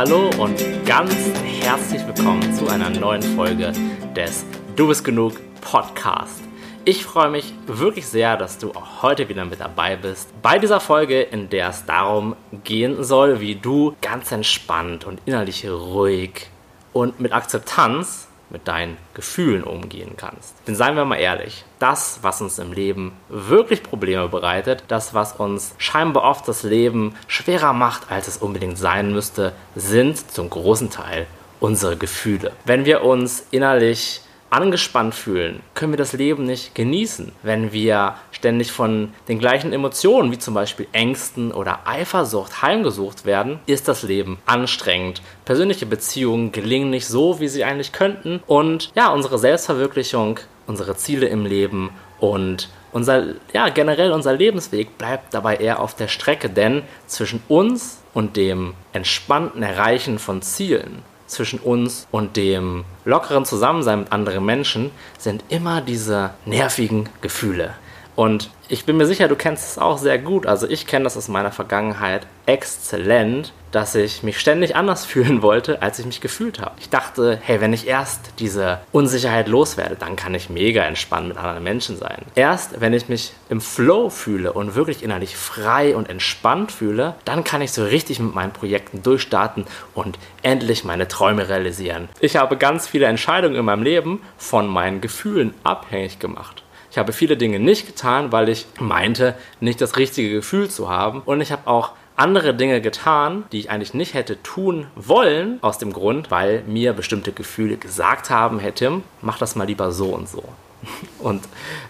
Hallo und ganz herzlich willkommen zu einer neuen Folge des Du bist genug Podcast. Ich freue mich wirklich sehr, dass du auch heute wieder mit dabei bist. Bei dieser Folge, in der es darum gehen soll, wie du ganz entspannt und innerlich ruhig und mit Akzeptanz mit deinen Gefühlen umgehen kannst. Denn seien wir mal ehrlich, das, was uns im Leben wirklich Probleme bereitet, das, was uns scheinbar oft das Leben schwerer macht, als es unbedingt sein müsste, sind zum großen Teil unsere Gefühle. Wenn wir uns innerlich angespannt fühlen, können wir das Leben nicht genießen. Wenn wir ständig von den gleichen Emotionen, wie zum Beispiel Ängsten oder Eifersucht, heimgesucht werden, ist das Leben anstrengend. Persönliche Beziehungen gelingen nicht so, wie sie eigentlich könnten. Und ja, unsere Selbstverwirklichung, unsere Ziele im Leben und unser, ja, generell unser Lebensweg bleibt dabei eher auf der Strecke, denn zwischen uns und dem entspannten Erreichen von Zielen zwischen uns und dem lockeren Zusammensein mit anderen Menschen sind immer diese nervigen Gefühle. Und ich bin mir sicher, du kennst es auch sehr gut. Also ich kenne das aus meiner Vergangenheit exzellent, dass ich mich ständig anders fühlen wollte, als ich mich gefühlt habe. Ich dachte, hey, wenn ich erst diese Unsicherheit loswerde, dann kann ich mega entspannt mit anderen Menschen sein. Erst wenn ich mich im Flow fühle und wirklich innerlich frei und entspannt fühle, dann kann ich so richtig mit meinen Projekten durchstarten und endlich meine Träume realisieren. Ich habe ganz viele Entscheidungen in meinem Leben von meinen Gefühlen abhängig gemacht. Ich habe viele Dinge nicht getan, weil ich meinte, nicht das richtige Gefühl zu haben. Und ich habe auch andere Dinge getan, die ich eigentlich nicht hätte tun wollen, aus dem Grund, weil mir bestimmte Gefühle gesagt haben, hey Tim, mach das mal lieber so und so. Und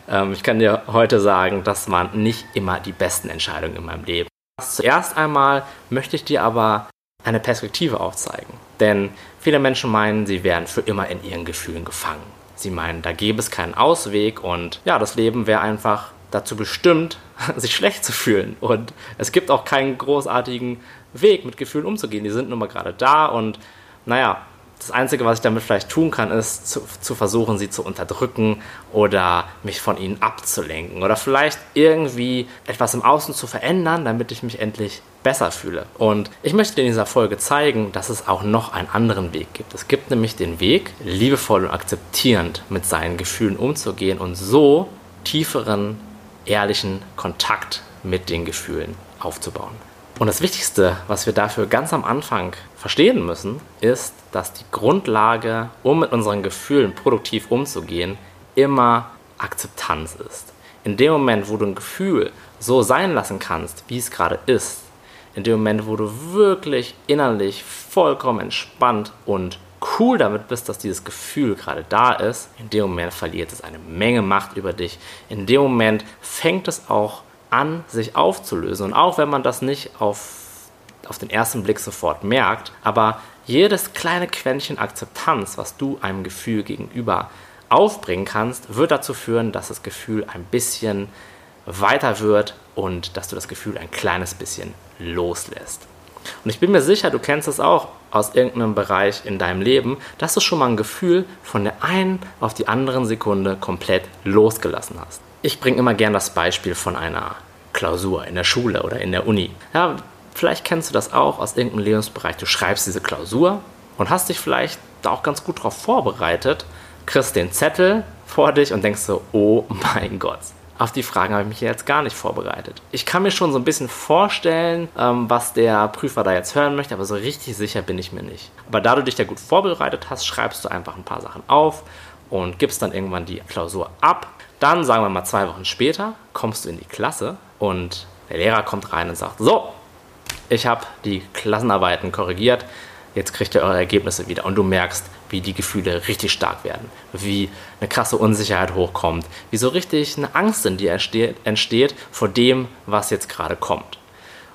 ähm, ich kann dir heute sagen, das waren nicht immer die besten Entscheidungen in meinem Leben. Zuerst einmal möchte ich dir aber eine Perspektive aufzeigen. Denn viele Menschen meinen, sie wären für immer in ihren Gefühlen gefangen. Sie meinen, da gäbe es keinen Ausweg und ja, das Leben wäre einfach dazu bestimmt, sich schlecht zu fühlen. Und es gibt auch keinen großartigen Weg, mit Gefühlen umzugehen. Die sind nun mal gerade da und naja, das Einzige, was ich damit vielleicht tun kann, ist zu, zu, versuchen, sie zu unterdrücken oder mich von ihnen abzulenken oder vielleicht irgendwie etwas im Außen zu verändern, damit ich mich endlich besser fühle. Und ich möchte in dieser Folge zeigen, dass es auch noch einen anderen Weg gibt. Es gibt nämlich den Weg, liebevoll und akzeptierend mit seinen Gefühlen umzugehen und so tieferen, ehrlichen Kontakt mit den Gefühlen aufzubauen. Und das Wichtigste, was wir dafür ganz am Anfang verstehen müssen, ist, dass die Grundlage, um mit unseren Gefühlen produktiv umzugehen, immer Akzeptanz ist. In dem Moment, wo du ein Gefühl so sein lassen kannst, wie es gerade ist, in dem Moment, wo du wirklich innerlich vollkommen entspannt und cool damit bist, dass dieses Gefühl gerade da ist, in dem Moment verliert es eine Menge Macht über dich. In dem Moment fängt es auch an, sich aufzulösen. Und auch wenn man das nicht auf, auf den ersten Blick sofort merkt, aber jedes kleine Quäntchen Akzeptanz, was du einem Gefühl gegenüber aufbringen kannst, wird dazu führen, dass das Gefühl ein bisschen weiter wird und dass du das Gefühl ein kleines bisschen loslässt. Und ich bin mir sicher, du kennst es auch aus irgendeinem Bereich in deinem Leben, dass du schon mal ein Gefühl von der einen auf die andere Sekunde komplett losgelassen hast. Ich bringe immer gern das Beispiel von einer Klausur in der Schule oder in der Uni. Ja, vielleicht kennst du das auch aus irgendeinem Lebensbereich. Du schreibst diese Klausur und hast dich vielleicht da auch ganz gut darauf vorbereitet, kriegst den Zettel vor dich und denkst so, oh mein Gott, auf die Fragen habe ich mich jetzt gar nicht vorbereitet. Ich kann mir schon so ein bisschen vorstellen, ähm, was der Prüfer da jetzt hören möchte, aber so richtig sicher bin ich mir nicht. Aber da du dich da gut vorbereitet hast, schreibst du einfach ein paar Sachen auf und gibst dann irgendwann die Klausur ab. Dann, sagen wir mal zwei Wochen später, kommst du in die Klasse und der Lehrer kommt rein und sagt, so, ich habe die Klassenarbeiten korrigiert, jetzt kriegt ihr eure Ergebnisse wieder. Und du merkst, wie die Gefühle richtig stark werden, wie eine krasse Unsicherheit hochkommt, wie so richtig eine Angst in dir entsteht vor dem, was jetzt gerade kommt.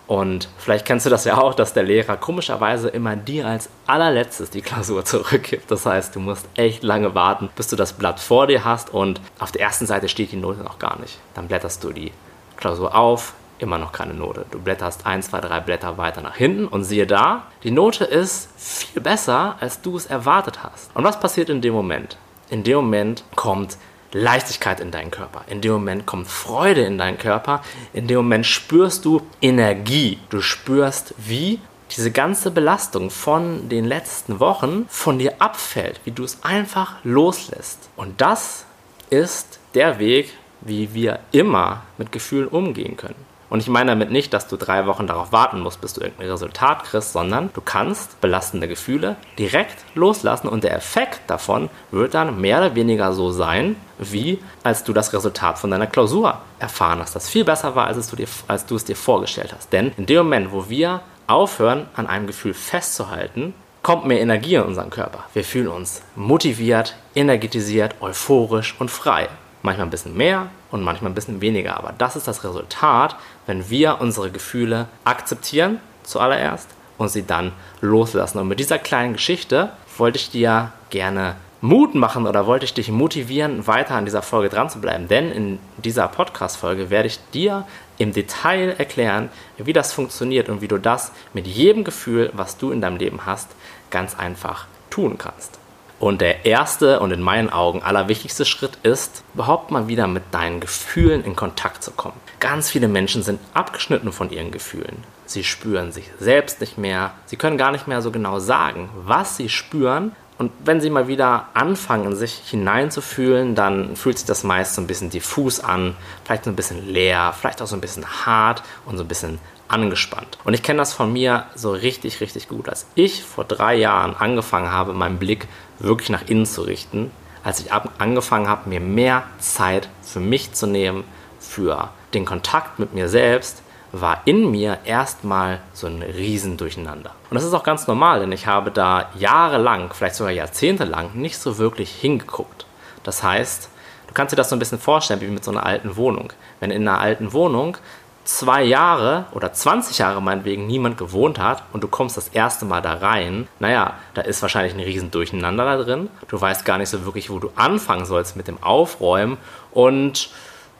Und vielleicht kennst du das ja auch, dass der Lehrer komischerweise immer dir als allerletztes die Klausur zurückgibt. Das heißt, du musst echt lange warten, bis du das Blatt vor dir hast und auf der ersten Seite steht die Note noch gar nicht. Dann blätterst du die Klausur auf, immer noch keine Note. Du blätterst ein, zwei, drei Blätter weiter nach hinten und siehe da, die Note ist viel besser, als du es erwartet hast. Und was passiert in dem Moment? In dem Moment kommt Leichtigkeit in deinen Körper. In dem Moment kommt Freude in deinen Körper. In dem Moment spürst du Energie. Du spürst, wie diese ganze Belastung von den letzten Wochen von dir abfällt, wie du es einfach loslässt. Und das ist der Weg, wie wir immer mit Gefühlen umgehen können. Und ich meine damit nicht, dass du drei Wochen darauf warten musst, bis du irgendein Resultat kriegst, sondern du kannst belastende Gefühle direkt loslassen und der Effekt davon wird dann mehr oder weniger so sein, wie als du das Resultat von deiner Klausur erfahren hast, das viel besser war, als, du, dir, als du es dir vorgestellt hast. Denn in dem Moment, wo wir aufhören, an einem Gefühl festzuhalten, kommt mehr Energie in unseren Körper. Wir fühlen uns motiviert, energetisiert, euphorisch und frei. Manchmal ein bisschen mehr und manchmal ein bisschen weniger. Aber das ist das Resultat, wenn wir unsere Gefühle akzeptieren zuallererst und sie dann loslassen. Und mit dieser kleinen Geschichte wollte ich dir gerne Mut machen oder wollte ich dich motivieren, weiter an dieser Folge dran zu bleiben. Denn in dieser Podcast-Folge werde ich dir im Detail erklären, wie das funktioniert und wie du das mit jedem Gefühl, was du in deinem Leben hast, ganz einfach tun kannst. Und der erste und in meinen Augen allerwichtigste Schritt ist, überhaupt mal wieder mit deinen Gefühlen in Kontakt zu kommen. Ganz viele Menschen sind abgeschnitten von ihren Gefühlen. Sie spüren sich selbst nicht mehr. Sie können gar nicht mehr so genau sagen, was sie spüren. Und wenn sie mal wieder anfangen, sich hineinzufühlen, dann fühlt sich das meist so ein bisschen diffus an, vielleicht so ein bisschen leer, vielleicht auch so ein bisschen hart und so ein bisschen angespannt. Und ich kenne das von mir so richtig, richtig gut. Als ich vor drei Jahren angefangen habe, meinen Blick wirklich nach innen zu richten, als ich angefangen habe, mir mehr Zeit für mich zu nehmen, für den Kontakt mit mir selbst, war in mir erstmal so ein Riesendurcheinander. Und das ist auch ganz normal, denn ich habe da jahrelang, vielleicht sogar jahrzehntelang, nicht so wirklich hingeguckt. Das heißt, du kannst dir das so ein bisschen vorstellen wie mit so einer alten Wohnung. Wenn in einer alten Wohnung zwei Jahre oder 20 Jahre meinetwegen niemand gewohnt hat und du kommst das erste Mal da rein, naja, da ist wahrscheinlich ein riesen Durcheinander da drin. Du weißt gar nicht so wirklich, wo du anfangen sollst mit dem Aufräumen und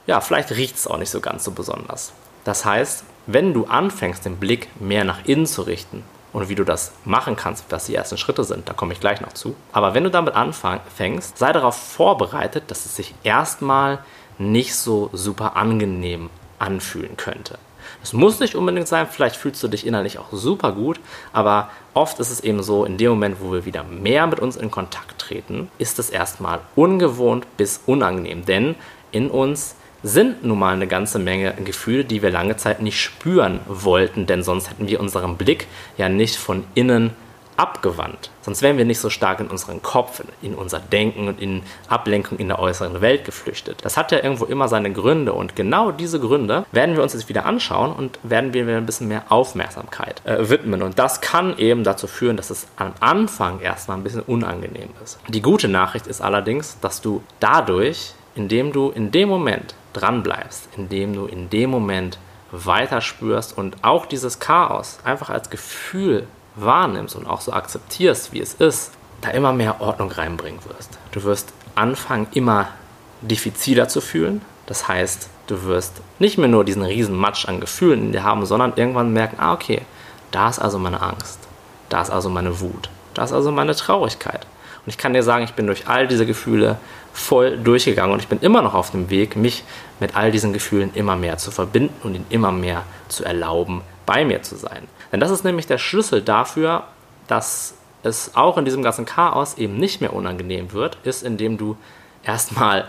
ja, vielleicht riecht es auch nicht so ganz so besonders. Das heißt, wenn du anfängst, den Blick mehr nach innen zu richten und wie du das machen kannst, was die ersten Schritte sind, da komme ich gleich noch zu. Aber wenn du damit anfängst, sei darauf vorbereitet, dass es sich erstmal nicht so super angenehm anfühlen könnte. Es muss nicht unbedingt sein, vielleicht fühlst du dich innerlich auch super gut, aber oft ist es eben so, in dem Moment, wo wir wieder mehr mit uns in Kontakt treten, ist es erstmal ungewohnt bis unangenehm, denn in uns sind nun mal eine ganze Menge Gefühle, die wir lange Zeit nicht spüren wollten, denn sonst hätten wir unseren Blick ja nicht von innen abgewandt. Sonst wären wir nicht so stark in unseren Kopf, in unser Denken und in Ablenkung in der äußeren Welt geflüchtet. Das hat ja irgendwo immer seine Gründe und genau diese Gründe werden wir uns jetzt wieder anschauen und werden wir ein bisschen mehr Aufmerksamkeit äh, widmen. Und das kann eben dazu führen, dass es am Anfang erstmal ein bisschen unangenehm ist. Die gute Nachricht ist allerdings, dass du dadurch, indem du in dem Moment dran bleibst, indem du in dem Moment weiter spürst und auch dieses Chaos einfach als Gefühl wahrnimmst und auch so akzeptierst, wie es ist, da immer mehr Ordnung reinbringen wirst. Du wirst anfangen, immer diffiziler zu fühlen. Das heißt, du wirst nicht mehr nur diesen riesen Matsch an Gefühlen in dir haben, sondern irgendwann merken, ah, okay, da ist also meine Angst, da ist also meine Wut, da ist also meine Traurigkeit. Und ich kann dir sagen, ich bin durch all diese Gefühle voll durchgegangen und ich bin immer noch auf dem Weg, mich mit all diesen Gefühlen immer mehr zu verbinden und ihnen immer mehr zu erlauben, bei mir zu sein. Denn das ist nämlich der Schlüssel dafür, dass es auch in diesem ganzen Chaos eben nicht mehr unangenehm wird, ist, indem du erstmal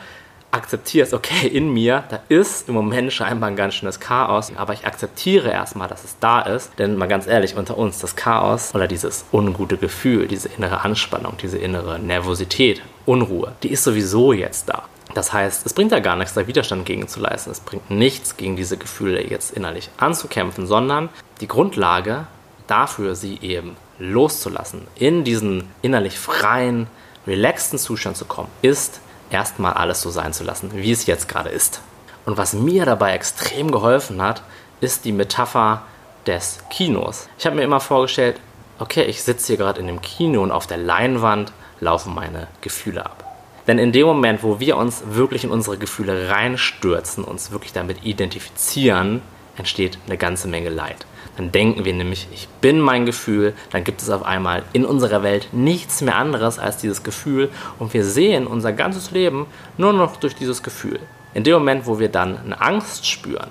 akzeptierst, okay, in mir, da ist im Moment scheinbar ein ganz schönes Chaos, aber ich akzeptiere erstmal, dass es da ist, denn mal ganz ehrlich, unter uns, das Chaos oder dieses ungute Gefühl, diese innere Anspannung, diese innere Nervosität, Unruhe, die ist sowieso jetzt da. Das heißt, es bringt ja gar nichts, da Widerstand gegen zu leisten. Es bringt nichts, gegen diese Gefühle jetzt innerlich anzukämpfen, sondern die Grundlage dafür, sie eben loszulassen, in diesen innerlich freien, relaxten Zustand zu kommen, ist erstmal alles so sein zu lassen, wie es jetzt gerade ist. Und was mir dabei extrem geholfen hat, ist die Metapher des Kinos. Ich habe mir immer vorgestellt, okay, ich sitze hier gerade in dem Kino und auf der Leinwand laufen meine Gefühle ab. Denn in dem Moment, wo wir uns wirklich in unsere Gefühle reinstürzen, uns wirklich damit identifizieren, entsteht eine ganze Menge Leid. Dann denken wir nämlich, ich bin mein Gefühl, dann gibt es auf einmal in unserer Welt nichts mehr anderes als dieses Gefühl und wir sehen unser ganzes Leben nur noch durch dieses Gefühl. In dem Moment, wo wir dann eine Angst spüren,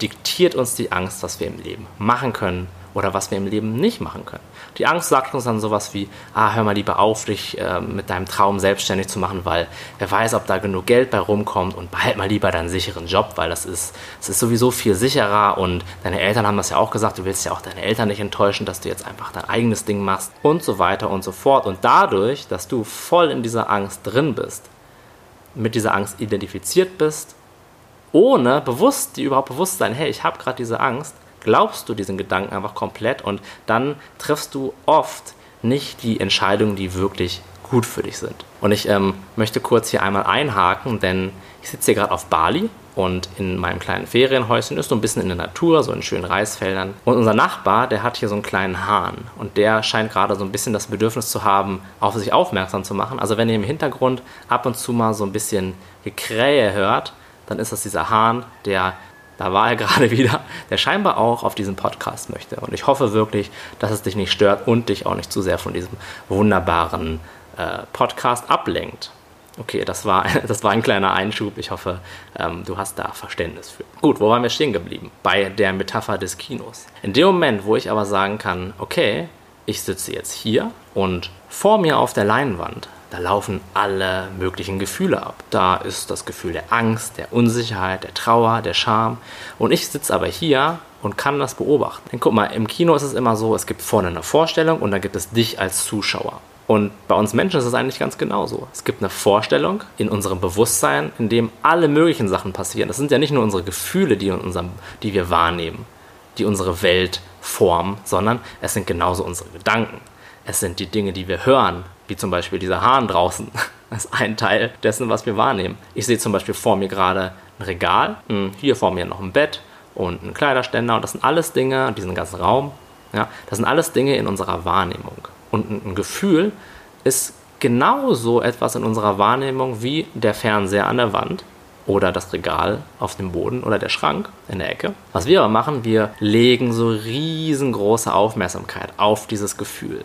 diktiert uns die Angst, was wir im Leben machen können oder was wir im Leben nicht machen können. Die Angst sagt uns dann sowas wie, ah, hör mal lieber auf, dich äh, mit deinem Traum selbstständig zu machen, weil wer weiß, ob da genug Geld bei rumkommt und behalt mal lieber deinen sicheren Job, weil das ist, es ist sowieso viel sicherer und deine Eltern haben das ja auch gesagt, du willst ja auch deine Eltern nicht enttäuschen, dass du jetzt einfach dein eigenes Ding machst und so weiter und so fort. Und dadurch, dass du voll in dieser Angst drin bist, mit dieser Angst identifiziert bist, ohne bewusst, die überhaupt bewusst sein, hey, ich habe gerade diese Angst, glaubst du diesen Gedanken einfach komplett und dann triffst du oft nicht die Entscheidungen, die wirklich gut für dich sind. Und ich ähm, möchte kurz hier einmal einhaken, denn ich sitze hier gerade auf Bali und in meinem kleinen Ferienhäuschen ist so ein bisschen in der Natur, so in schönen Reisfeldern. Und unser Nachbar, der hat hier so einen kleinen Hahn und der scheint gerade so ein bisschen das Bedürfnis zu haben, auf sich aufmerksam zu machen. Also wenn ihr im Hintergrund ab und zu mal so ein bisschen Gekrähe hört, dann ist das dieser Hahn, der da war er gerade wieder, der scheinbar auch auf diesen Podcast möchte. Und ich hoffe wirklich, dass es dich nicht stört und dich auch nicht zu sehr von diesem wunderbaren äh, Podcast ablenkt. Okay, das war, das war ein kleiner Einschub. Ich hoffe, ähm, du hast da Verständnis für. Gut, wo waren wir stehen geblieben? Bei der Metapher des Kinos. In dem Moment, wo ich aber sagen kann, okay, ich sitze jetzt hier und vor mir auf der Leinwand da laufen alle möglichen Gefühle ab. Da ist das Gefühl der Angst, der Unsicherheit, der Trauer, der Scham. Und ich sitze aber hier und kann das beobachten. Denn guck mal, im Kino ist es immer so, es gibt vorne eine Vorstellung und dann gibt es dich als Zuschauer. Und bei uns Menschen ist es eigentlich ganz genauso. Es gibt eine Vorstellung in unserem Bewusstsein, in dem alle möglichen Sachen passieren. Das sind ja nicht nur unsere Gefühle, die, unserem, die wir wahrnehmen, die unsere Welt formen, sondern es sind genauso unsere Gedanken. Es sind die Dinge, die wir hören, wie zum Beispiel dieser Hahn draußen. Das ist ein Teil dessen, was wir wahrnehmen. Ich sehe zum Beispiel vor mir gerade ein Regal, hm, hier vor mir noch ein Bett und ein Kleiderständer und das sind alles Dinge, diesen ganzen Raum, ja, das sind alles Dinge in unserer Wahrnehmung. Und ein Gefühl ist genauso etwas in unserer Wahrnehmung wie der Fernseher an der Wand oder das Regal auf dem Boden oder der Schrank in der Ecke. Was wir aber machen, wir legen so riesengroße Aufmerksamkeit auf dieses Gefühl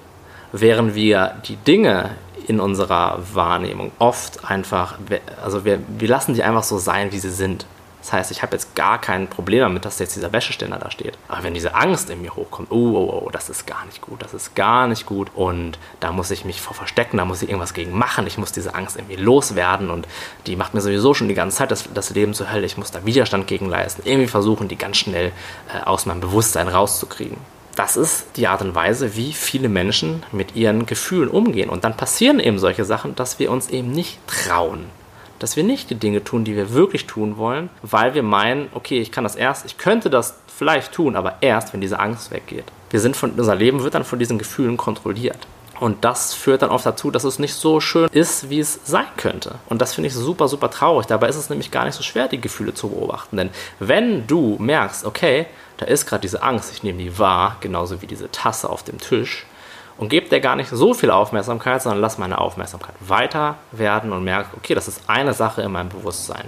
während wir die Dinge in unserer Wahrnehmung oft einfach, also wir, wir lassen die einfach so sein, wie sie sind. Das heißt, ich habe jetzt gar kein Problem damit, dass jetzt dieser Wäscheständer da steht. Aber wenn diese Angst in mir hochkommt, oh, oh, oh, das ist gar nicht gut, das ist gar nicht gut und da muss ich mich vor verstecken, da muss ich irgendwas gegen machen, ich muss diese Angst irgendwie loswerden und die macht mir sowieso schon die ganze Zeit das, das Leben zur Hölle, ich muss da Widerstand gegen leisten, irgendwie versuchen, die ganz schnell äh, aus meinem Bewusstsein rauszukriegen das ist die Art und Weise, wie viele Menschen mit ihren Gefühlen umgehen. Und dann passieren eben solche Sachen, dass wir uns eben nicht trauen. Dass wir nicht die Dinge tun, die wir wirklich tun wollen, weil wir meinen, okay, ich kann das erst, ich könnte das vielleicht tun, aber erst, wenn diese Angst weggeht. Wir sind von, unser Leben wird dann von diesen Gefühlen kontrolliert. Und das führt dann oft dazu, dass es nicht so schön ist, wie es sein könnte. Und das finde ich super, super traurig. Dabei ist es nämlich gar nicht so schwer, die Gefühle zu beobachten. Denn wenn du merkst, okay, da ist gerade diese Angst, ich nehme die wahr, genauso wie diese Tasse auf dem Tisch und gebe der gar nicht so viel Aufmerksamkeit, sondern lass meine Aufmerksamkeit weiter werden und merke, okay, das ist eine Sache in meinem Bewusstsein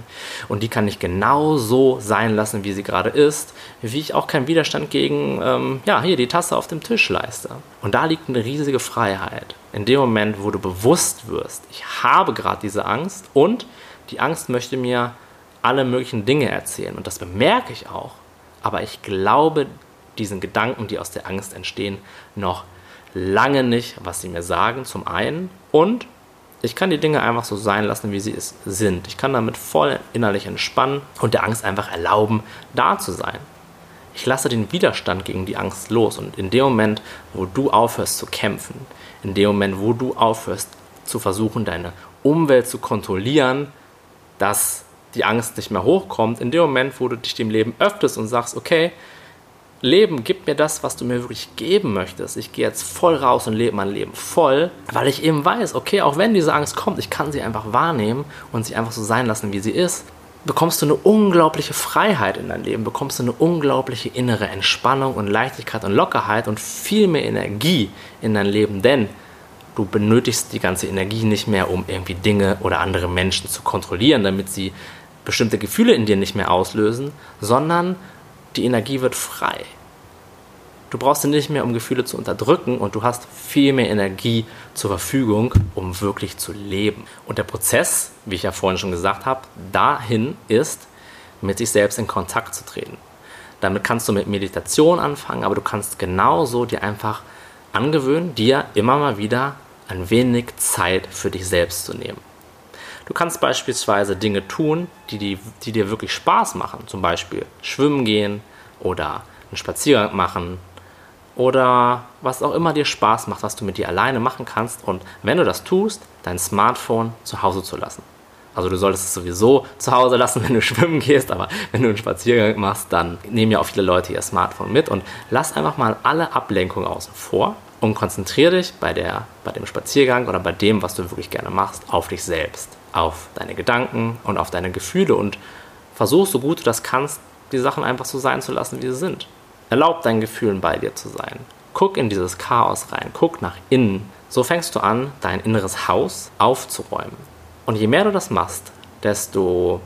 und die kann ich genau so sein lassen, wie sie gerade ist, wie ich auch keinen Widerstand gegen, ähm, ja, hier die Tasse auf dem Tisch leiste. Und da liegt eine riesige Freiheit. In dem Moment, wo du bewusst wirst, ich habe gerade diese Angst und die Angst möchte mir alle möglichen Dinge erzählen und das bemerke ich auch aber ich glaube diesen Gedanken, die aus der Angst entstehen, noch lange nicht, was sie mir sagen, zum einen. Und ich kann die Dinge einfach so sein lassen, wie sie es sind. Ich kann damit voll innerlich entspannen und der Angst einfach erlauben, da zu sein. Ich lasse den Widerstand gegen die Angst los und in dem Moment, wo du aufhörst zu kämpfen, in dem Moment, wo du aufhörst zu versuchen, deine Umwelt zu kontrollieren, das die Angst nicht mehr hochkommt, in dem Moment, wo du dich dem Leben öffnest und sagst, okay, Leben, gib mir das, was du mir wirklich geben möchtest. Ich gehe jetzt voll raus und lebe mein Leben voll, weil ich eben weiß, okay, auch wenn diese Angst kommt, ich kann sie einfach wahrnehmen und sie einfach so sein lassen, wie sie ist, bekommst du eine unglaubliche Freiheit in dein Leben, bekommst du eine unglaubliche innere Entspannung und Leichtigkeit und Lockerheit und viel mehr Energie in dein Leben, denn du benötigst die ganze Energie nicht mehr, um irgendwie Dinge oder andere Menschen zu kontrollieren, damit sie bestimmte Gefühle in dir nicht mehr auslösen, sondern die Energie wird frei. Du brauchst sie nicht mehr, um Gefühle zu unterdrücken und du hast viel mehr Energie zur Verfügung, um wirklich zu leben. Und der Prozess, wie ich ja vorhin schon gesagt habe, dahin ist, mit sich selbst in Kontakt zu treten. Damit kannst du mit Meditation anfangen, aber du kannst genauso dir einfach angewöhnen, dir immer mal wieder ein wenig Zeit für dich selbst zu nehmen. Du kannst beispielsweise Dinge tun, die, die, die dir wirklich Spaß machen. Zum Beispiel schwimmen gehen oder einen Spaziergang machen oder was auch immer dir Spaß macht, was du mit dir alleine machen kannst. Und wenn du das tust, dein Smartphone zu Hause zu lassen. Also du solltest es sowieso zu Hause lassen, wenn du schwimmen gehst, aber wenn du einen Spaziergang machst, dann nehmen ja auch viele Leute ihr Smartphone mit und lass einfach mal alle Ablenkungen außen vor und konzentriere dich bei, der, bei dem Spaziergang oder bei dem, was du wirklich gerne machst, auf dich selbst, auf deine Gedanken und auf deine Gefühle und versuch so gut du das kannst, die Sachen einfach so sein zu lassen, wie sie sind. Erlaub deinen Gefühlen bei dir zu sein. Guck in dieses Chaos rein, guck nach innen. So fängst du an, dein inneres Haus aufzuräumen. Und je mehr du das machst, desto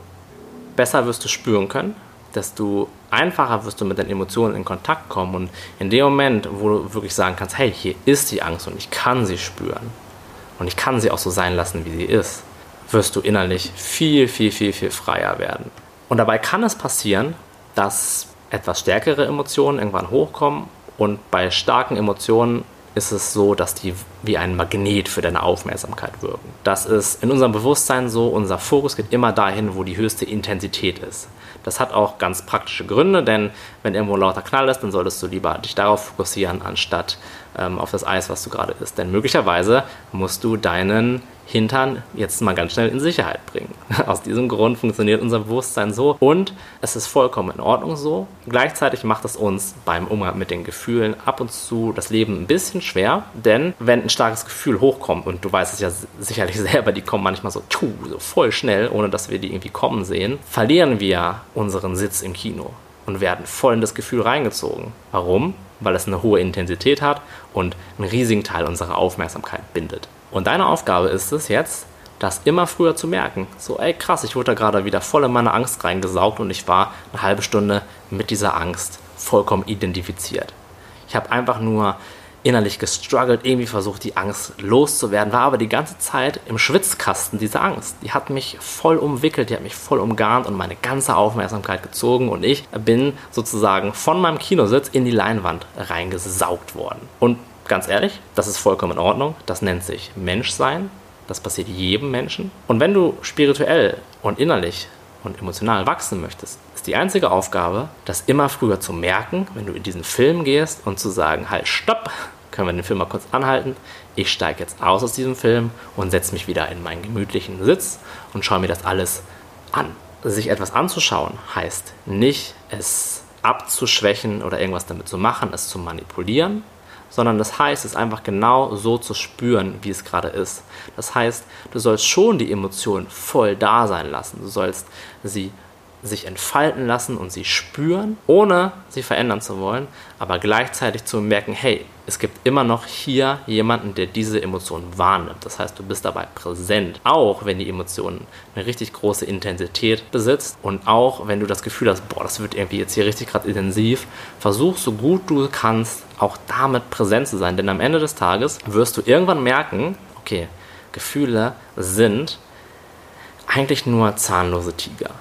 besser wirst du spüren können, desto einfacher wirst du mit deinen Emotionen in Kontakt kommen. Und in dem Moment, wo du wirklich sagen kannst, hey, hier ist die Angst und ich kann sie spüren und ich kann sie auch so sein lassen, wie sie ist, wirst du innerlich viel, viel, viel, viel freier werden. Und dabei kann es passieren, dass etwas stärkere Emotionen irgendwann hochkommen und bei starken Emotionen ist es so, dass die wie ein Magnet für deine Aufmerksamkeit wirken. Das ist in unserem Bewusstsein so, unser Fokus geht immer dahin, wo die höchste Intensität ist. Das hat auch ganz praktische Gründe, denn wenn irgendwo ein lauter Knall ist, dann solltest du lieber dich darauf fokussieren, anstatt ähm, auf das Eis, was du gerade isst. Denn möglicherweise musst du deinen Hintern jetzt mal ganz schnell in Sicherheit bringen. Aus diesem Grund funktioniert unser Bewusstsein so und es ist vollkommen in Ordnung so. Gleichzeitig macht es uns beim Umgang mit den Gefühlen ab und zu das Leben ein bisschen schwer, denn wenn ein starkes Gefühl hochkommt und du weißt es ja sicherlich selber, die kommen manchmal so, tschu, so voll schnell, ohne dass wir die irgendwie kommen sehen, verlieren wir unseren Sitz im Kino und werden voll in das Gefühl reingezogen. Warum? Weil es eine hohe Intensität hat und einen riesigen Teil unserer Aufmerksamkeit bindet. Und deine Aufgabe ist es jetzt, das immer früher zu merken. So, ey, krass, ich wurde da gerade wieder voll in meine Angst reingesaugt und ich war eine halbe Stunde mit dieser Angst vollkommen identifiziert. Ich habe einfach nur innerlich gestruggelt, irgendwie versucht, die Angst loszuwerden, war aber die ganze Zeit im Schwitzkasten diese Angst. Die hat mich voll umwickelt, die hat mich voll umgarnt und meine ganze Aufmerksamkeit gezogen und ich bin sozusagen von meinem Kinositz in die Leinwand reingesaugt worden. Und ganz ehrlich, das ist vollkommen in Ordnung. Das nennt sich Menschsein. Das passiert jedem Menschen. Und wenn du spirituell und innerlich und emotional wachsen möchtest, ist die einzige Aufgabe, das immer früher zu merken, wenn du in diesen Film gehst und zu sagen, halt, stopp, können wir den Film mal kurz anhalten. Ich steige jetzt aus aus diesem Film und setze mich wieder in meinen gemütlichen Sitz und schaue mir das alles an. Sich etwas anzuschauen heißt nicht, es abzuschwächen oder irgendwas damit zu machen, es zu manipulieren, sondern das heißt, es einfach genau so zu spüren, wie es gerade ist. Das heißt, du sollst schon die Emotionen voll da sein lassen. Du sollst sie sich entfalten lassen und sie spüren, ohne sie verändern zu wollen, aber gleichzeitig zu merken, hey, es gibt immer noch hier jemanden, der diese Emotionen wahrnimmt. Das heißt, du bist dabei präsent, auch wenn die Emotionen eine richtig große Intensität besitzt und auch wenn du das Gefühl hast, boah, das wird irgendwie jetzt hier richtig gerade intensiv, versuch so gut du kannst, auch damit präsent zu sein, denn am Ende des Tages wirst du irgendwann merken, okay, Gefühle sind eigentlich nur zahnlose Tiger.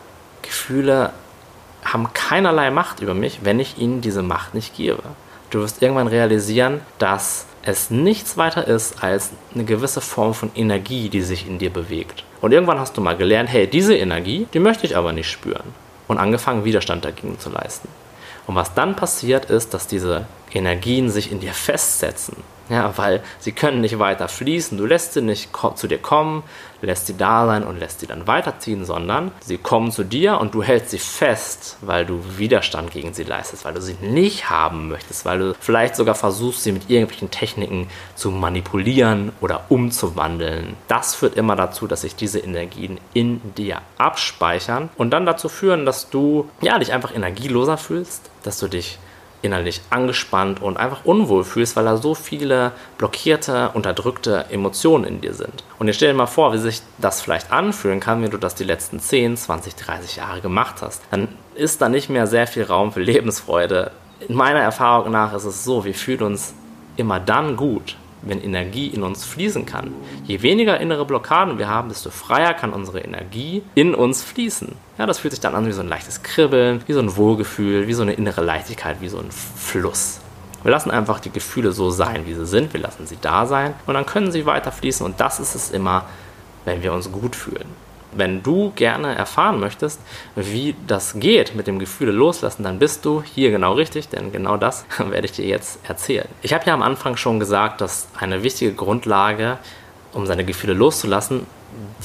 Gefühle haben keinerlei Macht über mich, wenn ich ihnen diese Macht nicht gebe. Du wirst irgendwann realisieren, dass es nichts weiter ist als eine gewisse Form von Energie, die sich in dir bewegt. Und irgendwann hast du mal gelernt, hey, diese Energie, die möchte ich aber nicht spüren. Und angefangen, Widerstand dagegen zu leisten. Und was dann passiert ist, dass diese Energien sich in dir festsetzen ja, weil sie können nicht weiter fließen. Du lässt sie nicht zu dir kommen, lässt sie da sein und lässt sie dann weiterziehen, sondern sie kommen zu dir und du hältst sie fest, weil du Widerstand gegen sie leistest, weil du sie nicht haben möchtest, weil du vielleicht sogar versuchst, sie mit irgendwelchen Techniken zu manipulieren oder umzuwandeln. Das führt immer dazu, dass sich diese Energien in dir abspeichern und dann dazu führen, dass du ja, dich einfach energieloser fühlst, dass du dich innerlich angespannt und einfach unwohl fühlst, weil da so viele blockierte, unterdrückte Emotionen in dir sind. Und jetzt stell dir mal vor, wie sich das vielleicht anfühlen kann, wenn du das die letzten 10, 20, 30 Jahre gemacht hast. Dann ist da nicht mehr sehr viel Raum für Lebensfreude. In meiner Erfahrung nach ist es so, wir fühlen uns immer dann gut, wenn Energie in uns fließen kann. Je weniger innere Blockaden wir haben, desto freier kann unsere Energie in uns fließen. Ja, das fühlt sich dann an wie so ein leichtes Kribbeln, wie so ein Wohlgefühl, wie so eine innere Leichtigkeit, wie so ein Fluss. Wir lassen einfach die Gefühle so sein, wie sie sind. Wir lassen sie da sein und dann können sie weiter fließen. Und das ist es immer, wenn wir uns gut fühlen. Wenn du gerne erfahren möchtest, wie das geht mit dem Gefühle loslassen, dann bist du hier genau richtig, denn genau das werde ich dir jetzt erzählen. Ich habe ja am Anfang schon gesagt, dass eine wichtige Grundlage, um seine Gefühle loszulassen,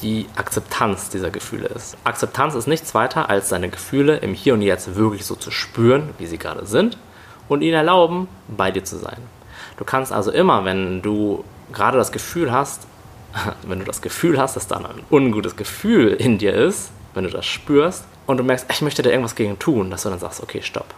die Akzeptanz dieser Gefühle ist. Akzeptanz ist nichts weiter, als seine Gefühle im Hier und Jetzt wirklich so zu spüren, wie sie gerade sind und ihnen erlauben, bei dir zu sein. Du kannst also immer, wenn du gerade das Gefühl hast, wenn du das Gefühl hast, dass da ein ungutes Gefühl in dir ist, wenn du das spürst und du merkst, ich möchte da irgendwas gegen tun, dass du dann sagst, okay, stopp.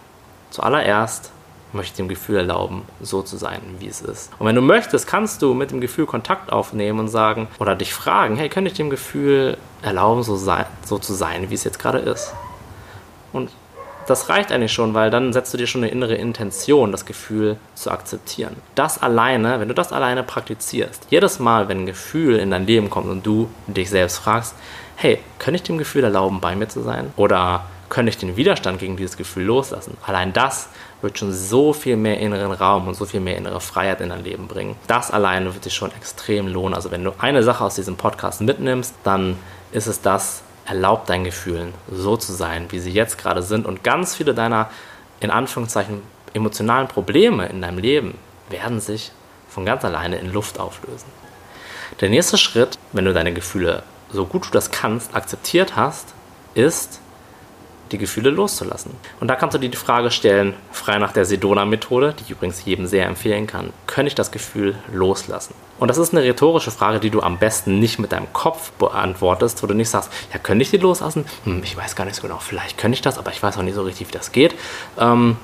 Zuallererst möchte ich dem Gefühl erlauben, so zu sein, wie es ist. Und wenn du möchtest, kannst du mit dem Gefühl Kontakt aufnehmen und sagen oder dich fragen, hey, könnte ich dem Gefühl erlauben, so, sein, so zu sein, wie es jetzt gerade ist? Und das reicht eigentlich schon, weil dann setzt du dir schon eine innere Intention, das Gefühl zu akzeptieren. Das alleine, wenn du das alleine praktizierst, jedes Mal, wenn ein Gefühl in dein Leben kommt und du dich selbst fragst, hey, könnte ich dem Gefühl erlauben, bei mir zu sein? Oder könnte ich den Widerstand gegen dieses Gefühl loslassen? Allein das wird schon so viel mehr inneren Raum und so viel mehr innere Freiheit in dein Leben bringen. Das alleine wird sich schon extrem lohnen. Also wenn du eine Sache aus diesem Podcast mitnimmst, dann ist es das, erlaub deinen Gefühlen so zu sein, wie sie jetzt gerade sind. Und ganz viele deiner, in Anführungszeichen, emotionalen Probleme in deinem Leben werden sich von ganz alleine in Luft auflösen. Der nächste Schritt, wenn du deine Gefühle so gut du das kannst akzeptiert hast, ist, die Gefühle loszulassen. Und da kannst du dir die Frage stellen, frei nach der Sedona-Methode, die ich übrigens jedem sehr empfehlen kann, könnte ich das Gefühl loslassen? Und das ist eine rhetorische Frage, die du am besten nicht mit deinem Kopf beantwortest, wo du nicht sagst, ja, könnte ich die loslassen? Hm, ich weiß gar nicht so genau, vielleicht könnte ich das, aber ich weiß auch nicht so richtig, wie das geht. Ähm,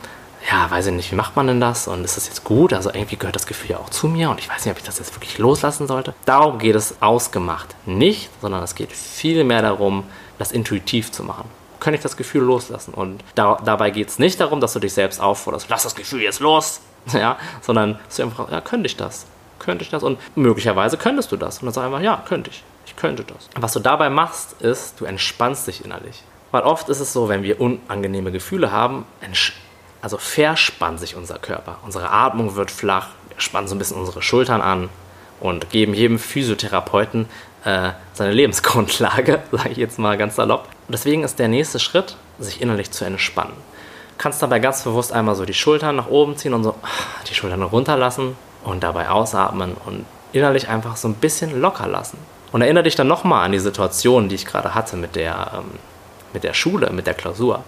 ja, weiß ich nicht, wie macht man denn das? Und ist das jetzt gut? Also irgendwie gehört das Gefühl ja auch zu mir und ich weiß nicht, ob ich das jetzt wirklich loslassen sollte. Darum geht es ausgemacht nicht, sondern es geht viel mehr darum, das intuitiv zu machen kann ich das Gefühl loslassen. Und da, dabei geht es nicht darum, dass du dich selbst aufforderst, lass das Gefühl jetzt los, ja, sondern dass du einfach, ja, könnte ich das? Könnte ich das? Und möglicherweise könntest du das. Und dann sag einfach, ja, könnte ich. Ich könnte das. Was du dabei machst, ist, du entspannst dich innerlich. Weil oft ist es so, wenn wir unangenehme Gefühle haben, also verspannt sich unser Körper. Unsere Atmung wird flach, wir spannen so ein bisschen unsere Schultern an und geben jedem Physiotherapeuten äh, seine Lebensgrundlage, sage ich jetzt mal ganz salopp. Deswegen ist der nächste Schritt, sich innerlich zu entspannen. Du kannst dabei ganz bewusst einmal so die Schultern nach oben ziehen und so die Schultern runterlassen und dabei ausatmen und innerlich einfach so ein bisschen locker lassen. Und erinnere dich dann nochmal an die Situation, die ich gerade hatte mit der, ähm, mit der Schule, mit der Klausur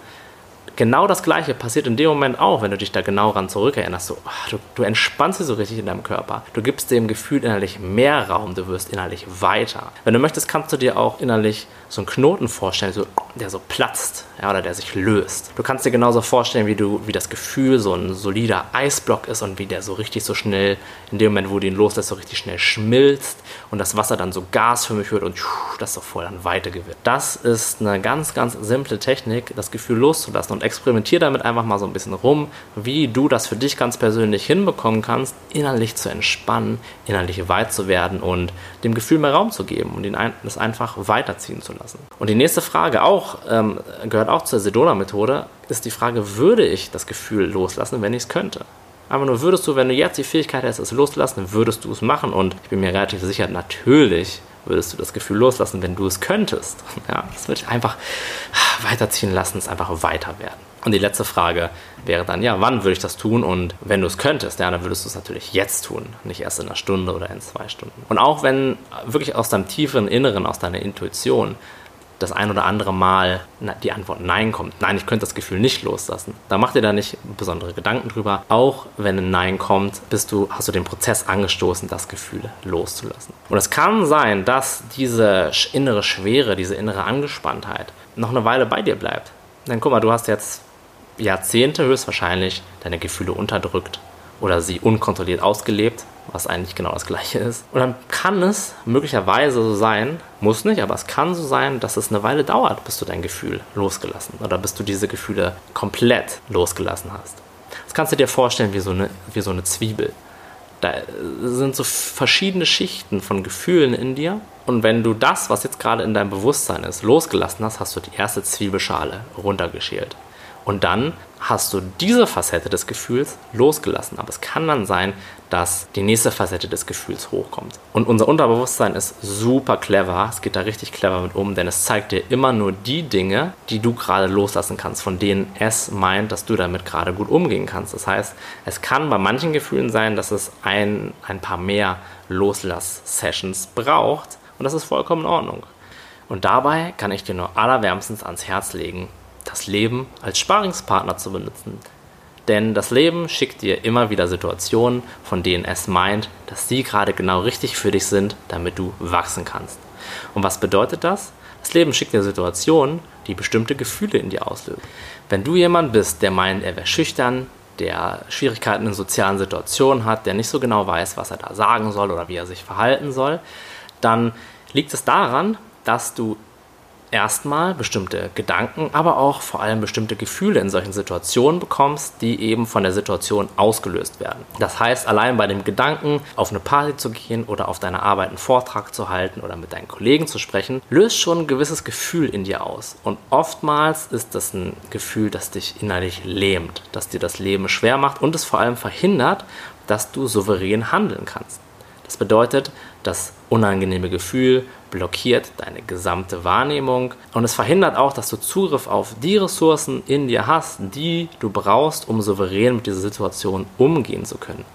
genau das Gleiche passiert in dem Moment auch, wenn du dich da genau ran zurückerinnerst. So, ach, du, du, entspannst dich so richtig in deinem Körper. Du gibst dem Gefühl innerlich mehr Raum, du wirst innerlich weiter. Wenn du möchtest, kannst du dir auch innerlich so einen Knoten vorstellen, so, der so platzt ja, oder der sich löst. Du kannst dir genauso vorstellen, wie, du, wie das Gefühl so ein solider Eisblock ist und wie der so richtig so schnell, in dem Moment, wo du ihn loslässt, so richtig schnell schmilzt und das Wasser dann so gasförmig wird und das so voll an Weite gewinnt. Das ist eine ganz, ganz simple Technik, das Gefühl loszulassen und experimentier damit einfach mal so ein bisschen rum, wie du das für dich ganz persönlich hinbekommen kannst, innerlich zu entspannen, innerlich weit zu werden und dem Gefühl mehr Raum zu geben und das einfach weiterziehen zu lassen. Und die nächste Frage auch, ähm, gehört auch zur Sedona-Methode, ist die Frage, würde ich das Gefühl loslassen, wenn ich es könnte? Aber nur würdest du, wenn du jetzt die Fähigkeit hättest, es loszulassen, würdest du es machen. Und ich bin mir relativ sicher, natürlich würdest du das Gefühl loslassen, wenn du es könntest. Ja, das würde ich einfach weiterziehen lassen, es einfach weiter werden. Und die letzte Frage wäre dann, ja, wann würde ich das tun? Und wenn du es könntest, ja, dann würdest du es natürlich jetzt tun, nicht erst in einer Stunde oder in zwei Stunden. Und auch wenn wirklich aus deinem tieferen Inneren, aus deiner Intuition das ein oder andere Mal die Antwort Nein kommt. Nein, ich könnte das Gefühl nicht loslassen. Da mach dir da nicht besondere Gedanken drüber. Auch wenn ein Nein kommt, bist du, hast du den Prozess angestoßen, das Gefühl loszulassen. Und es kann sein, dass diese innere Schwere, diese innere Angespanntheit noch eine Weile bei dir bleibt. Denn guck mal, du hast jetzt Jahrzehnte höchstwahrscheinlich deine Gefühle unterdrückt oder sie unkontrolliert ausgelebt was eigentlich genau das gleiche ist. Und dann kann es möglicherweise so sein, muss nicht, aber es kann so sein, dass es eine Weile dauert, bis du dein Gefühl losgelassen oder bis du diese Gefühle komplett losgelassen hast. Das kannst du dir vorstellen wie so eine, wie so eine Zwiebel. Da sind so verschiedene Schichten von Gefühlen in dir. Und wenn du das, was jetzt gerade in deinem Bewusstsein ist, losgelassen hast, hast du die erste Zwiebelschale runtergeschält. Und dann hast du diese Facette des Gefühls losgelassen. Aber es kann dann sein, dass die nächste Facette des Gefühls hochkommt. Und unser Unterbewusstsein ist super clever. Es geht da richtig clever mit um, denn es zeigt dir immer nur die Dinge, die du gerade loslassen kannst, von denen es meint, dass du damit gerade gut umgehen kannst. Das heißt, es kann bei manchen Gefühlen sein, dass es ein, ein paar mehr Loslass-Sessions braucht. Und das ist vollkommen in Ordnung. Und dabei kann ich dir nur allerwärmstens ans Herz legen, das Leben als Sparingspartner zu benutzen. Denn das Leben schickt dir immer wieder Situationen, von denen es meint, dass sie gerade genau richtig für dich sind, damit du wachsen kannst. Und was bedeutet das? Das Leben schickt dir Situationen, die bestimmte Gefühle in dir auslösen. Wenn du jemand bist, der meint, er wäre schüchtern, der Schwierigkeiten in sozialen Situationen hat, der nicht so genau weiß, was er da sagen soll oder wie er sich verhalten soll, dann liegt es daran, dass du erstmal bestimmte Gedanken, aber auch vor allem bestimmte Gefühle in solchen Situationen bekommst, die eben von der Situation ausgelöst werden. Das heißt, allein bei dem Gedanken, auf eine Party zu gehen oder auf deiner Arbeit einen Vortrag zu halten oder mit deinen Kollegen zu sprechen, löst schon ein gewisses Gefühl in dir aus. Und oftmals ist das ein Gefühl, das dich innerlich lähmt, das dir das Leben schwer macht und es vor allem verhindert, dass du souverän handeln kannst. Das bedeutet, das unangenehme Gefühl blockiert deine gesamte Wahrnehmung und es verhindert auch, dass du Zugriff auf die Ressourcen in dir hast, die du brauchst, um souverän mit dieser Situation umgehen zu können.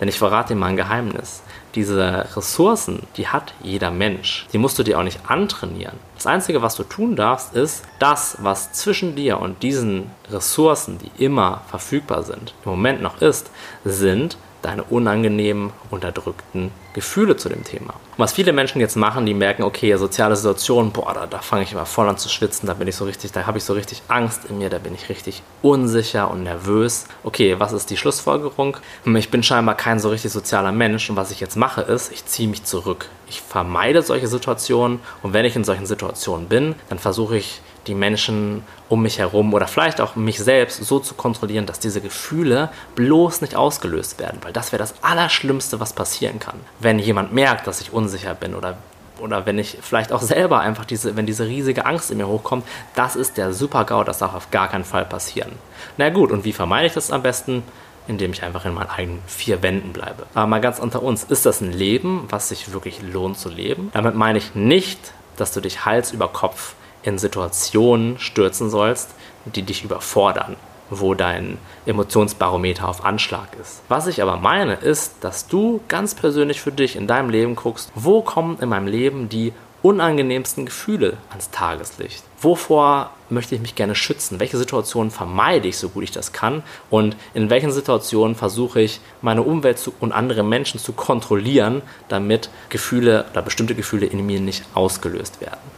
Denn ich verrate dir mal ein Geheimnis. Diese Ressourcen, die hat jeder Mensch. Die musst du dir auch nicht antrainieren. Das Einzige, was du tun darfst, ist, das, was zwischen dir und diesen Ressourcen, die immer verfügbar sind, im Moment noch ist, sind deine unangenehmen, unterdrückten Gefühle zu dem Thema. Und was viele Menschen jetzt machen, die merken, okay, soziale Situation, boah, da, da fange ich immer voll an zu schwitzen, da bin ich so richtig, da habe ich so richtig Angst in mir, da bin ich richtig unsicher und nervös. Okay, was ist die Schlussfolgerung? Hm, ich bin scheinbar kein so richtig sozialer Mensch und was ich jetzt mache ist, ich ziehe mich zurück. Ich vermeide solche Situationen und wenn ich in solchen Situationen bin, dann versuche ich die Menschen um mich herum oder vielleicht auch mich selbst so zu kontrollieren, dass diese Gefühle bloß nicht ausgelöst werden, weil das wäre das Allerschlimmste, was passieren kann. Wenn jemand merkt, dass ich unsicher bin oder oder wenn ich vielleicht auch selber einfach diese, wenn diese riesige Angst in mir hochkommt, das ist der Super-GAU, das darf auf gar keinen Fall passieren. Na gut, und wie vermeide ich das am besten? Indem ich einfach in meinen eigenen vier Wänden bleibe. Aber mal ganz unter uns, ist das ein Leben, was sich wirklich lohnt zu leben? Damit meine ich nicht, dass du dich Hals über Kopf in Situationen stürzen sollst, die dich überfordern, wo dein Emotionsbarometer auf Anschlag ist. Was ich aber meine, ist, dass du ganz persönlich für dich in deinem Leben guckst, wo kommen in meinem Leben die unangenehmsten Gefühle ans Tageslicht? Wovor möchte ich mich gerne schützen? Welche Situationen vermeide ich so gut ich das kann? Und in welchen Situationen versuche ich, meine Umwelt zu, und andere Menschen zu kontrollieren, damit Gefühle oder bestimmte Gefühle in mir nicht ausgelöst werden?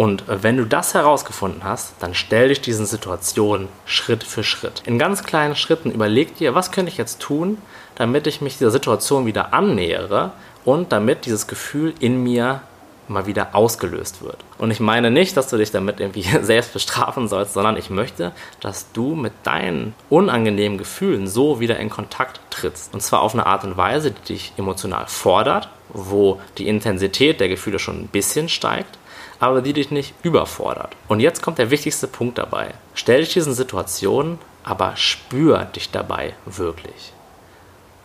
Und wenn du das herausgefunden hast, dann stell dich diesen Situationen Schritt für Schritt. In ganz kleinen Schritten überleg dir, was könnte ich jetzt tun, damit ich mich dieser Situation wieder annähere und damit dieses Gefühl in mir mal wieder ausgelöst wird. Und ich meine nicht, dass du dich damit irgendwie selbst bestrafen sollst, sondern ich möchte, dass du mit deinen unangenehmen Gefühlen so wieder in Kontakt trittst. Und zwar auf eine Art und Weise, die dich emotional fordert, wo die Intensität der Gefühle schon ein bisschen steigt aber die dich nicht überfordert. Und jetzt kommt der wichtigste Punkt dabei. Stell dich diesen Situationen, aber spür dich dabei wirklich.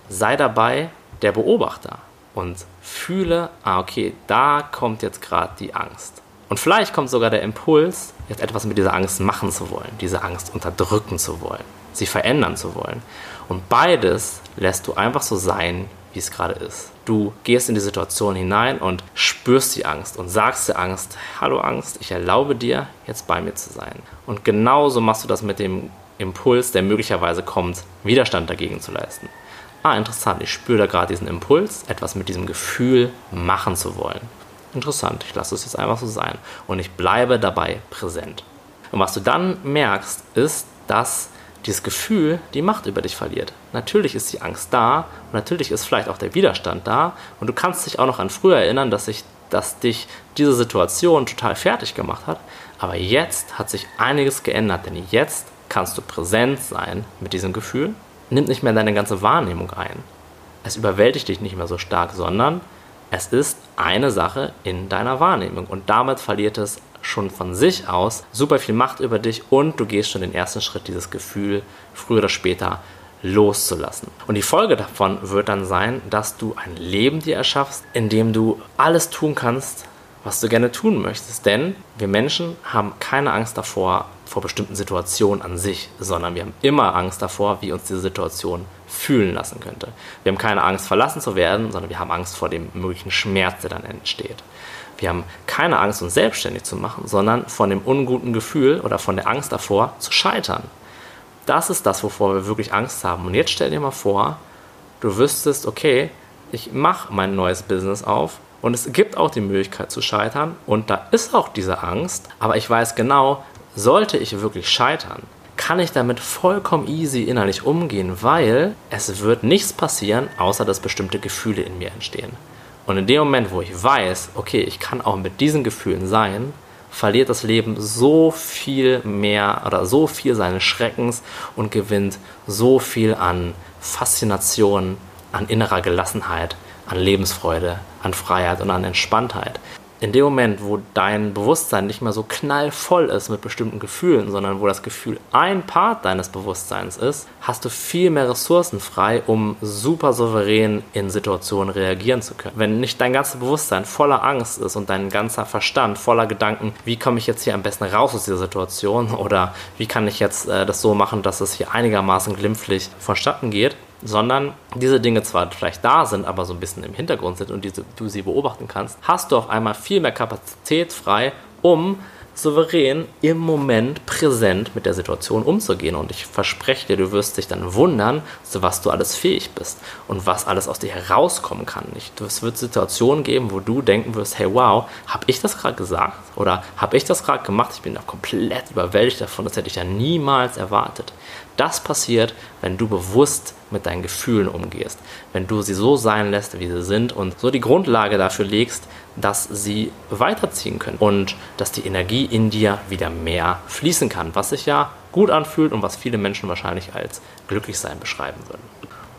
Sei dabei der Beobachter und fühle, ah okay, da kommt jetzt gerade die Angst. Und vielleicht kommt sogar der Impuls, jetzt etwas mit dieser Angst machen zu wollen, diese Angst unterdrücken zu wollen, sie verändern zu wollen. Und beides lässt du einfach so sein, wie es gerade ist. Du gehst in die Situation hinein und spürst die Angst und sagst der Angst, hallo Angst, ich erlaube dir, jetzt bei mir zu sein. Und genauso machst du das mit dem Impuls, der möglicherweise kommt, Widerstand dagegen zu leisten. Ah, interessant, ich spüre da gerade diesen Impuls, etwas mit diesem Gefühl machen zu wollen. Interessant, ich lasse es jetzt einfach so sein. Und ich bleibe dabei präsent. Und was du dann merkst, ist, dass dieses Gefühl die Macht über dich verliert. Natürlich ist die Angst da und natürlich ist vielleicht auch der Widerstand da und du kannst dich auch noch an früher erinnern, dass, sich, dass dich diese Situation total fertig gemacht hat. Aber jetzt hat sich einiges geändert, denn jetzt kannst du präsent sein mit diesem Gefühl. Nimm nicht mehr deine ganze Wahrnehmung ein. es überwältigt dich nicht mehr so stark, sondern es ist eine Sache in deiner Wahrnehmung und damit verliert es schon von sich aus super viel Macht über dich und du gehst schon den ersten Schritt, dieses Gefühl früher oder später loszulassen. Und die Folge davon wird dann sein, dass du ein Leben dir erschaffst, in dem du alles tun kannst, was du gerne tun möchtest. Denn wir Menschen haben keine Angst davor, vor bestimmten Situationen an sich, sondern wir haben immer Angst davor, wie uns diese Situation fühlen lassen könnte. Wir haben keine Angst, verlassen zu werden, sondern wir haben Angst vor dem möglichen Schmerz, der dann entsteht. Wir haben keine Angst, uns selbstständig zu machen, sondern von dem unguten Gefühl oder von der Angst davor zu scheitern. Das ist das, wovor wir wirklich Angst haben. Und jetzt stell dir mal vor, du wüsstest, okay, ich mache mein neues Business auf und es gibt auch die Möglichkeit zu scheitern und da ist auch diese Angst, aber ich weiß genau, sollte ich wirklich scheitern, kann ich damit vollkommen easy innerlich umgehen, weil es wird nichts passieren, außer dass bestimmte Gefühle in mir entstehen. Und in dem Moment, wo ich weiß, okay, ich kann auch mit diesen Gefühlen sein, verliert das Leben so viel mehr oder so viel seines Schreckens und gewinnt so viel an Faszination, an innerer Gelassenheit, an Lebensfreude, an Freiheit und an Entspanntheit in dem Moment, wo dein Bewusstsein nicht mehr so knallvoll ist mit bestimmten Gefühlen, sondern wo das Gefühl ein Part deines Bewusstseins ist, hast du viel mehr Ressourcen frei, um super souverän in Situationen reagieren zu können. Wenn nicht dein ganzes Bewusstsein voller Angst ist und dein ganzer Verstand voller Gedanken, wie komme ich jetzt hier am besten raus aus dieser Situation oder wie kann ich jetzt äh, das so machen, dass es hier einigermaßen glimpflich vonstatten geht, sondern diese Dinge zwar vielleicht da sind, aber so ein bisschen im Hintergrund sind und diese, du sie beobachten kannst, hast du auf einmal viel mehr Kapazität frei, um souverän im Moment präsent mit der Situation umzugehen. Und ich verspreche dir, du wirst dich dann wundern, zu was du alles fähig bist und was alles aus dir herauskommen kann. Es wird Situationen geben, wo du denken wirst, hey wow, habe ich das gerade gesagt? Oder habe ich das gerade gemacht? Ich bin da komplett überwältigt davon, das hätte ich ja niemals erwartet. Das passiert, wenn du bewusst mit deinen Gefühlen umgehst, wenn du sie so sein lässt, wie sie sind und so die Grundlage dafür legst, dass sie weiterziehen können und dass die Energie in dir wieder mehr fließen kann, was sich ja gut anfühlt und was viele Menschen wahrscheinlich als Glücklichsein beschreiben würden.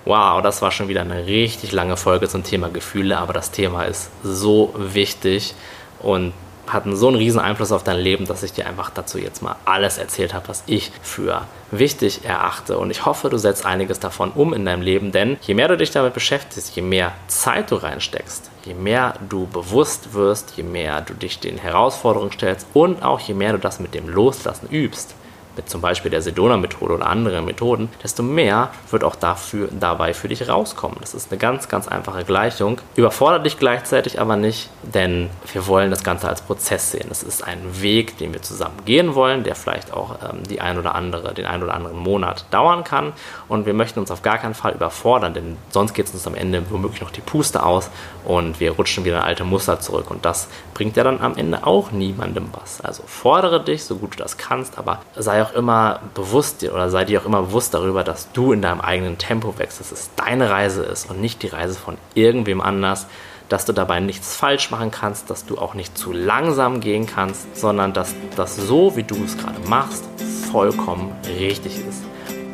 Wow, das war schon wieder eine richtig lange Folge zum Thema Gefühle, aber das Thema ist so wichtig und hatten so einen riesen Einfluss auf dein Leben, dass ich dir einfach dazu jetzt mal alles erzählt habe, was ich für wichtig erachte. Und ich hoffe, du setzt einiges davon um in deinem Leben, denn je mehr du dich damit beschäftigst, je mehr Zeit du reinsteckst, je mehr du bewusst wirst, je mehr du dich den Herausforderungen stellst und auch je mehr du das mit dem Loslassen übst, mit zum Beispiel der Sedona-Methode oder anderen Methoden, desto mehr wird auch dafür, dabei für dich rauskommen. Das ist eine ganz, ganz einfache Gleichung. Überfordert dich gleichzeitig aber nicht, denn wir wollen das Ganze als Prozess sehen. Es ist ein Weg, den wir zusammen gehen wollen, der vielleicht auch ähm, die ein oder andere, den ein oder anderen Monat dauern kann. Und wir möchten uns auf gar keinen Fall überfordern, denn sonst geht es uns am Ende womöglich noch die Puste aus und wir rutschen wieder in alte Muster zurück. Und das bringt ja dann am Ende auch niemandem was. Also fordere dich, so gut du das kannst, aber sei auch auch immer bewusst oder sei dir auch immer bewusst darüber, dass du in deinem eigenen Tempo wächst, dass es deine Reise ist und nicht die Reise von irgendwem anders, dass du dabei nichts falsch machen kannst, dass du auch nicht zu langsam gehen kannst, sondern dass das so, wie du es gerade machst, vollkommen richtig ist.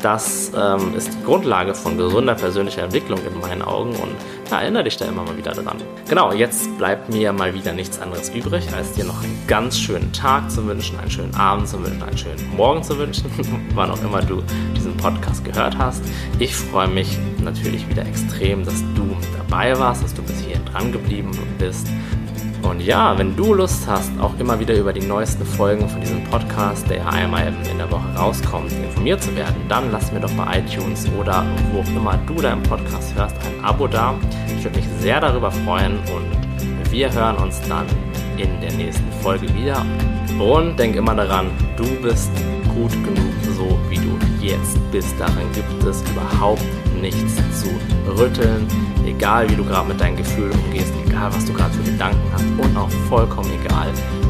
Das ähm, ist die Grundlage von gesunder persönlicher Entwicklung in meinen Augen und ja, erinnere dich da immer mal wieder dran. Genau, jetzt bleibt mir mal wieder nichts anderes übrig, als dir noch einen ganz schönen Tag zu wünschen, einen schönen Abend zu wünschen, einen schönen Morgen zu wünschen, wann auch immer du diesen Podcast gehört hast. Ich freue mich natürlich wieder extrem, dass du dabei warst, dass du bis hierhin dran geblieben bist. Und ja, wenn du Lust hast, auch immer wieder über die neuesten Folgen von diesem Podcast, der ja einmal in der Woche rauskommt, informiert zu werden, dann lass mir doch bei iTunes oder wo auch immer du deinen Podcast hörst, ein Abo da. Ich würde mich sehr darüber freuen und wir hören uns dann in der nächsten Folge wieder. Und denk immer daran, du bist gut genug, so wie du jetzt bist. Daran gibt es überhaupt nichts zu rütteln. Egal wie du gerade mit deinen Gefühlen umgehst, egal was du gerade für Gedanken hast und auch vollkommen egal,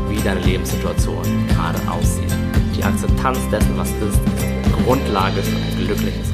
wie deine Lebenssituation gerade aussieht. Die Akzeptanz dessen, was ist, ist Grundlage für ein glückliches